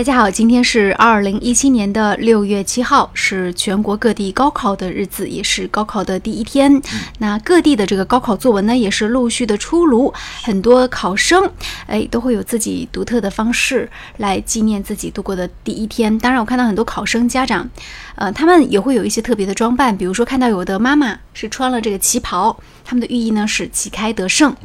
大家好，今天是二零一七年的六月七号，是全国各地高考的日子，也是高考的第一天。那各地的这个高考作文呢，也是陆续的出炉，很多考生哎都会有自己独特的方式来纪念自己度过的第一天。当然，我看到很多考生家长，呃，他们也会有一些特别的装扮，比如说看到有的妈妈是穿了这个旗袍，他们的寓意呢是旗开得胜。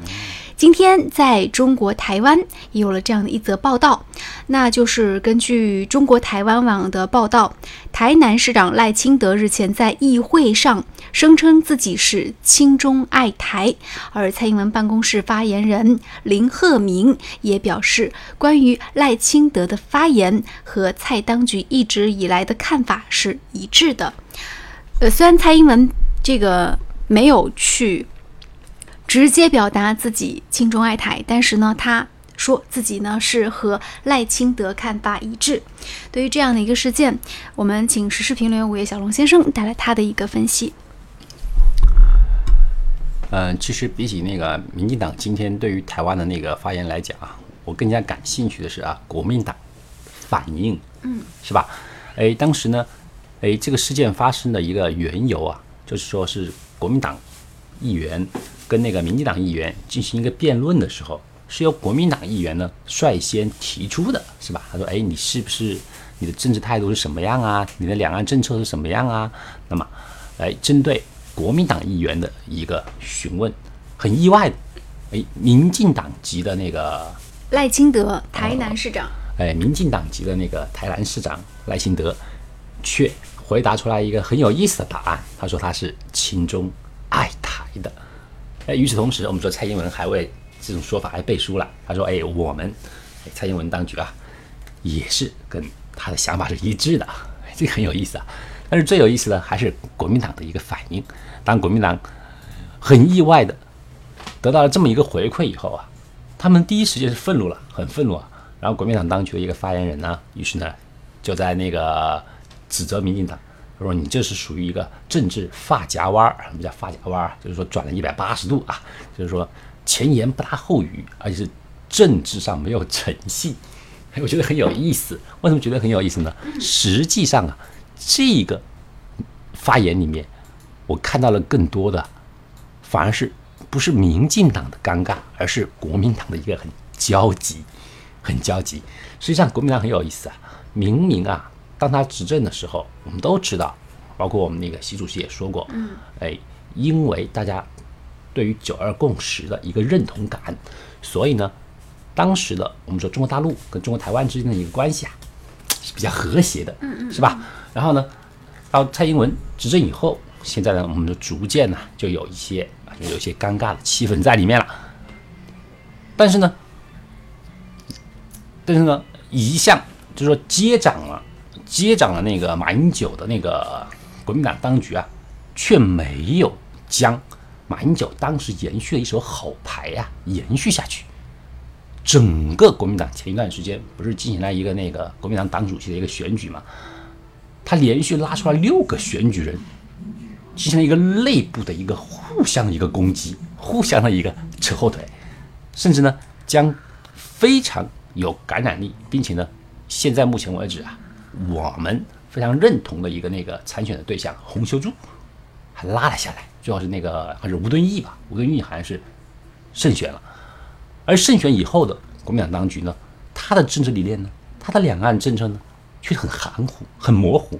今天在中国台湾也有了这样的一则报道，那就是根据中国台湾网的报道，台南市长赖清德日前在议会上声称自己是亲中爱台，而蔡英文办公室发言人林鹤明也表示，关于赖清德的发言和蔡当局一直以来的看法是一致的。呃，虽然蔡英文这个没有去。直接表达自己亲中爱台，但是呢，他说自己呢是和赖清德看法一致。对于这样的一个事件，我们请时事评论员五月小龙先生带来他的一个分析。嗯，其实比起那个民进党今天对于台湾的那个发言来讲啊，我更加感兴趣的是啊，国民党反应，嗯，是吧？哎，当时呢，哎，这个事件发生的一个缘由啊，就是说是国民党议员。跟那个民进党议员进行一个辩论的时候，是由国民党议员呢率先提出的，是吧？他说：“哎，你是不是你的政治态度是什么样啊？你的两岸政策是什么样啊？”那么，来针对国民党议员的一个询问，很意外的，哎，民进党籍的那个赖清德台南市长，哎，民进党籍的那个台南市长赖清德，却回答出来一个很有意思的答案。他说他是亲中爱台的。哎，与此同时，我们说蔡英文还为这种说法还背书了。他说：“哎，我们蔡英文当局啊，也是跟他的想法是一致的。”这个很有意思啊。但是最有意思的还是国民党的一个反应。当国民党很意外的得到了这么一个回馈以后啊，他们第一时间是愤怒了，很愤怒啊。然后国民党当局的一个发言人呢，于是呢就在那个指责民进党。他说：“你这是属于一个政治发夹弯儿，什么叫发夹弯儿？就是说转了一百八十度啊，就是说前言不搭后语，而且是政治上没有诚信。我觉得很有意思。为什么觉得很有意思呢？实际上啊，这个发言里面，我看到了更多的，反而是不是民进党的尴尬，而是国民党的一个很焦急，很焦急。实际上，国民党很有意思啊，明明啊。”当他执政的时候，我们都知道，包括我们那个习主席也说过，嗯，哎，因为大家对于九二共识的一个认同感，所以呢，当时的我们说中国大陆跟中国台湾之间的一个关系啊是比较和谐的，嗯嗯，是吧？然后呢，到蔡英文执政以后，现在呢，我们就逐渐呢就有一些啊，有一些尴尬的气氛在里面了。但是呢，但是呢，一向就是说接掌了。接掌了那个马英九的那个国民党当局啊，却没有将马英九当时延续的一手好牌呀延续下去。整个国民党前一段时间不是进行了一个那个国民党党主席的一个选举嘛？他连续拉出了六个选举人，进行了一个内部的一个互相的一个攻击，互相的一个扯后腿，甚至呢将非常有感染力，并且呢现在目前为止啊。我们非常认同的一个那个参选的对象洪秀柱，还拉了下来，最后是那个还是吴敦义吧？吴敦义好像是胜选了，而胜选以后的国民党当局呢，他的政治理念呢，他的两岸政策呢，却很含糊、很模糊。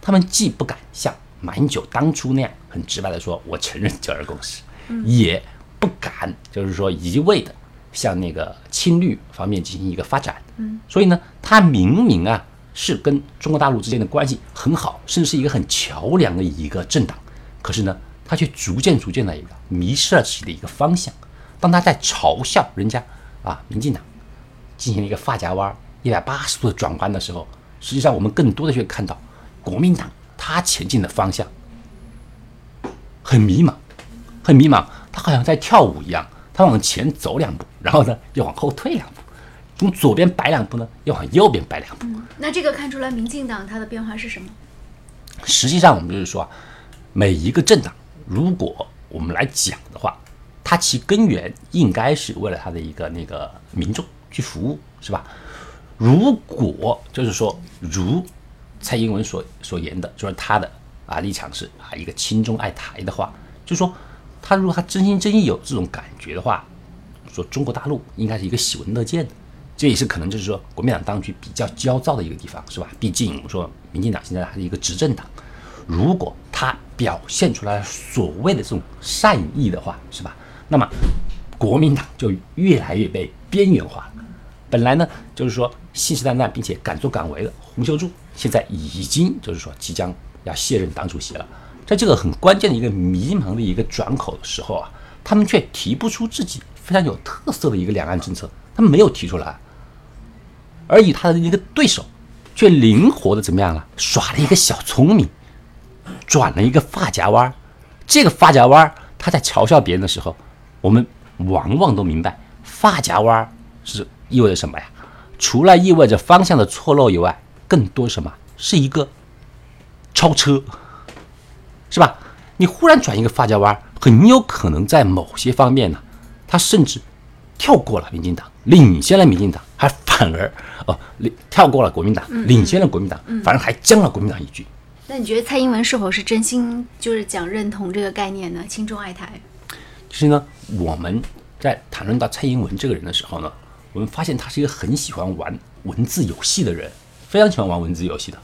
他们既不敢像马英九当初那样很直白的说“我承认九二共识”，也不敢就是说一味的向那个亲绿方面进行一个发展。嗯，所以呢，他明明啊。是跟中国大陆之间的关系很好，甚至是一个很桥梁的一个政党，可是呢，他却逐渐逐渐的一个迷失了自己的一个方向。当他在嘲笑人家啊，民进党进行了一个发夹弯一百八十度的转弯的时候，实际上我们更多的去看到国民党他前进的方向很迷茫，很迷茫，他好像在跳舞一样，他往前走两步，然后呢又往后退两步。从左边摆两步呢，要往右边摆两步。那这个看出来，民进党它的变化是什么？实际上，我们就是说，每一个政党，如果我们来讲的话，它其根源应该是为了它的一个那个民众去服务，是吧？如果就是说，如蔡英文所所言的，就是他的啊立场是啊一个亲中爱台的话，就是说，他如果他真心真意有这种感觉的话，说中国大陆应该是一个喜闻乐见的，这也是可能就是说国民党当局比较焦躁的一个地方，是吧？毕竟我们说民进党现在还是一个执政党，如果他表现出来所谓的这种善意的话，是吧？那么国民党就越来越被边缘化了。本来呢，就是说信誓旦旦并且敢作敢为的洪秀柱，现在已经就是说即将要卸任党主席了。在这个很关键的一个迷茫的一个转口的时候啊，他们却提不出自己非常有特色的一个两岸政策，他没有提出来，而以他的一个对手，却灵活的怎么样了？耍了一个小聪明，转了一个发夹弯儿。这个发夹弯儿，他在嘲笑别人的时候，我们往往都明白，发夹弯儿是意味着什么呀？除了意味着方向的错漏以外，更多什么？是一个超车。是吧？你忽然转一个发夹弯，很有可能在某些方面呢，他甚至跳过了民进党，领先了民进党，还反而哦，领跳过了国民党，领先了国民党，反而还将了国民党一军。那你觉得蔡英文是否是真心就是讲认同这个概念呢？亲中爱台？其实呢，我们在谈论到蔡英文这个人的时候呢，我们发现他是一个很喜欢玩文字游戏的人，非常喜欢玩文字游戏的。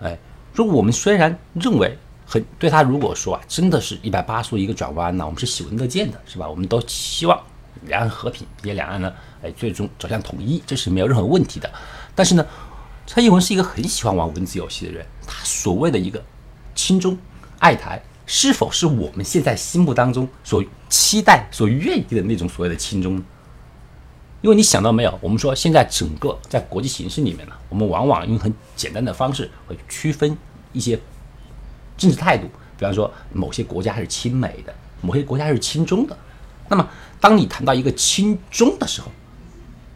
哎，说我们虽然认为。很对他如果说啊，真的是一百八十度一个转弯呢，我们是喜闻乐见的，是吧？我们都希望两岸和平，也两岸呢，哎，最终走向统一，这是没有任何问题的。但是呢，蔡英文是一个很喜欢玩文字游戏的人，他所谓的一个亲中爱台，是否是我们现在心目当中所期待、所愿意的那种所谓的亲中？因为你想到没有，我们说现在整个在国际形势里面呢，我们往往用很简单的方式会区分一些。政治态度，比方说某些国家是亲美的，某些国家是亲中的。那么，当你谈到一个亲中的时候，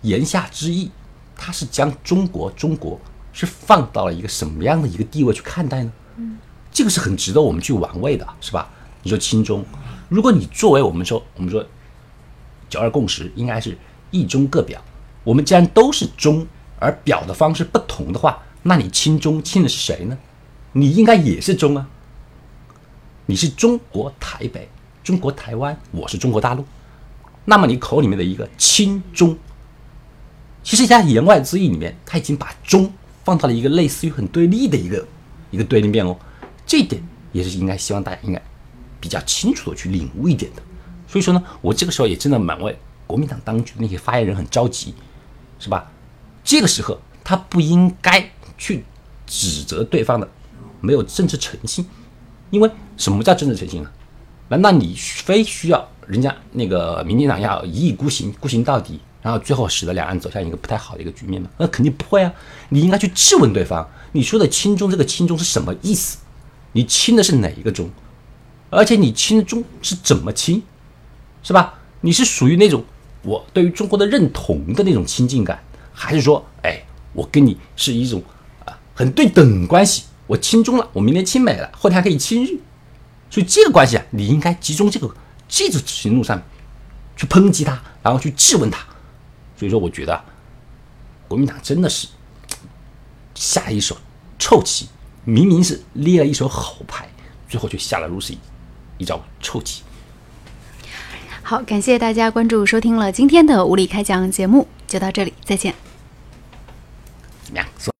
言下之意，他是将中国中国是放到了一个什么样的一个地位去看待呢？嗯，这个是很值得我们去玩味的，是吧？你说亲中，如果你作为我们说我们说九二共识应该是一中各表，我们既然都是中，而表的方式不同的话，那你亲中亲的是谁呢？你应该也是中啊，你是中国台北、中国台湾，我是中国大陆。那么你口里面的一个亲中，其实在言外之意里面，他已经把中放到了一个类似于很对立的一个一个对立面哦。这一点也是应该希望大家应该比较清楚的去领悟一点的。所以说呢，我这个时候也真的蛮为国民党当局那些发言人很着急，是吧？这个时候他不应该去指责对方的。没有政治诚信，因为什么叫政治诚信呢？难道你非需要人家那个民进党要一意孤行，孤行到底，然后最后使得两岸走向一个不太好的一个局面吗？那肯定不会啊！你应该去质问对方，你说的“亲中”这个“亲中”是什么意思？你亲的是哪一个中？而且你亲中是怎么亲？是吧？你是属于那种我对于中国的认同的那种亲近感，还是说，哎，我跟你是一种啊很对等关系？我亲中了，我明天亲美了，后天还可以亲日，所以这个关系啊，你应该集中这个这种行动上去抨击他，然后去质问他。所以说，我觉得国民党真的是下一手臭棋，明明是捏了一手好牌，最后却下了如此一招臭棋。好，感谢大家关注收听了今天的无理开讲节目，就到这里，再见。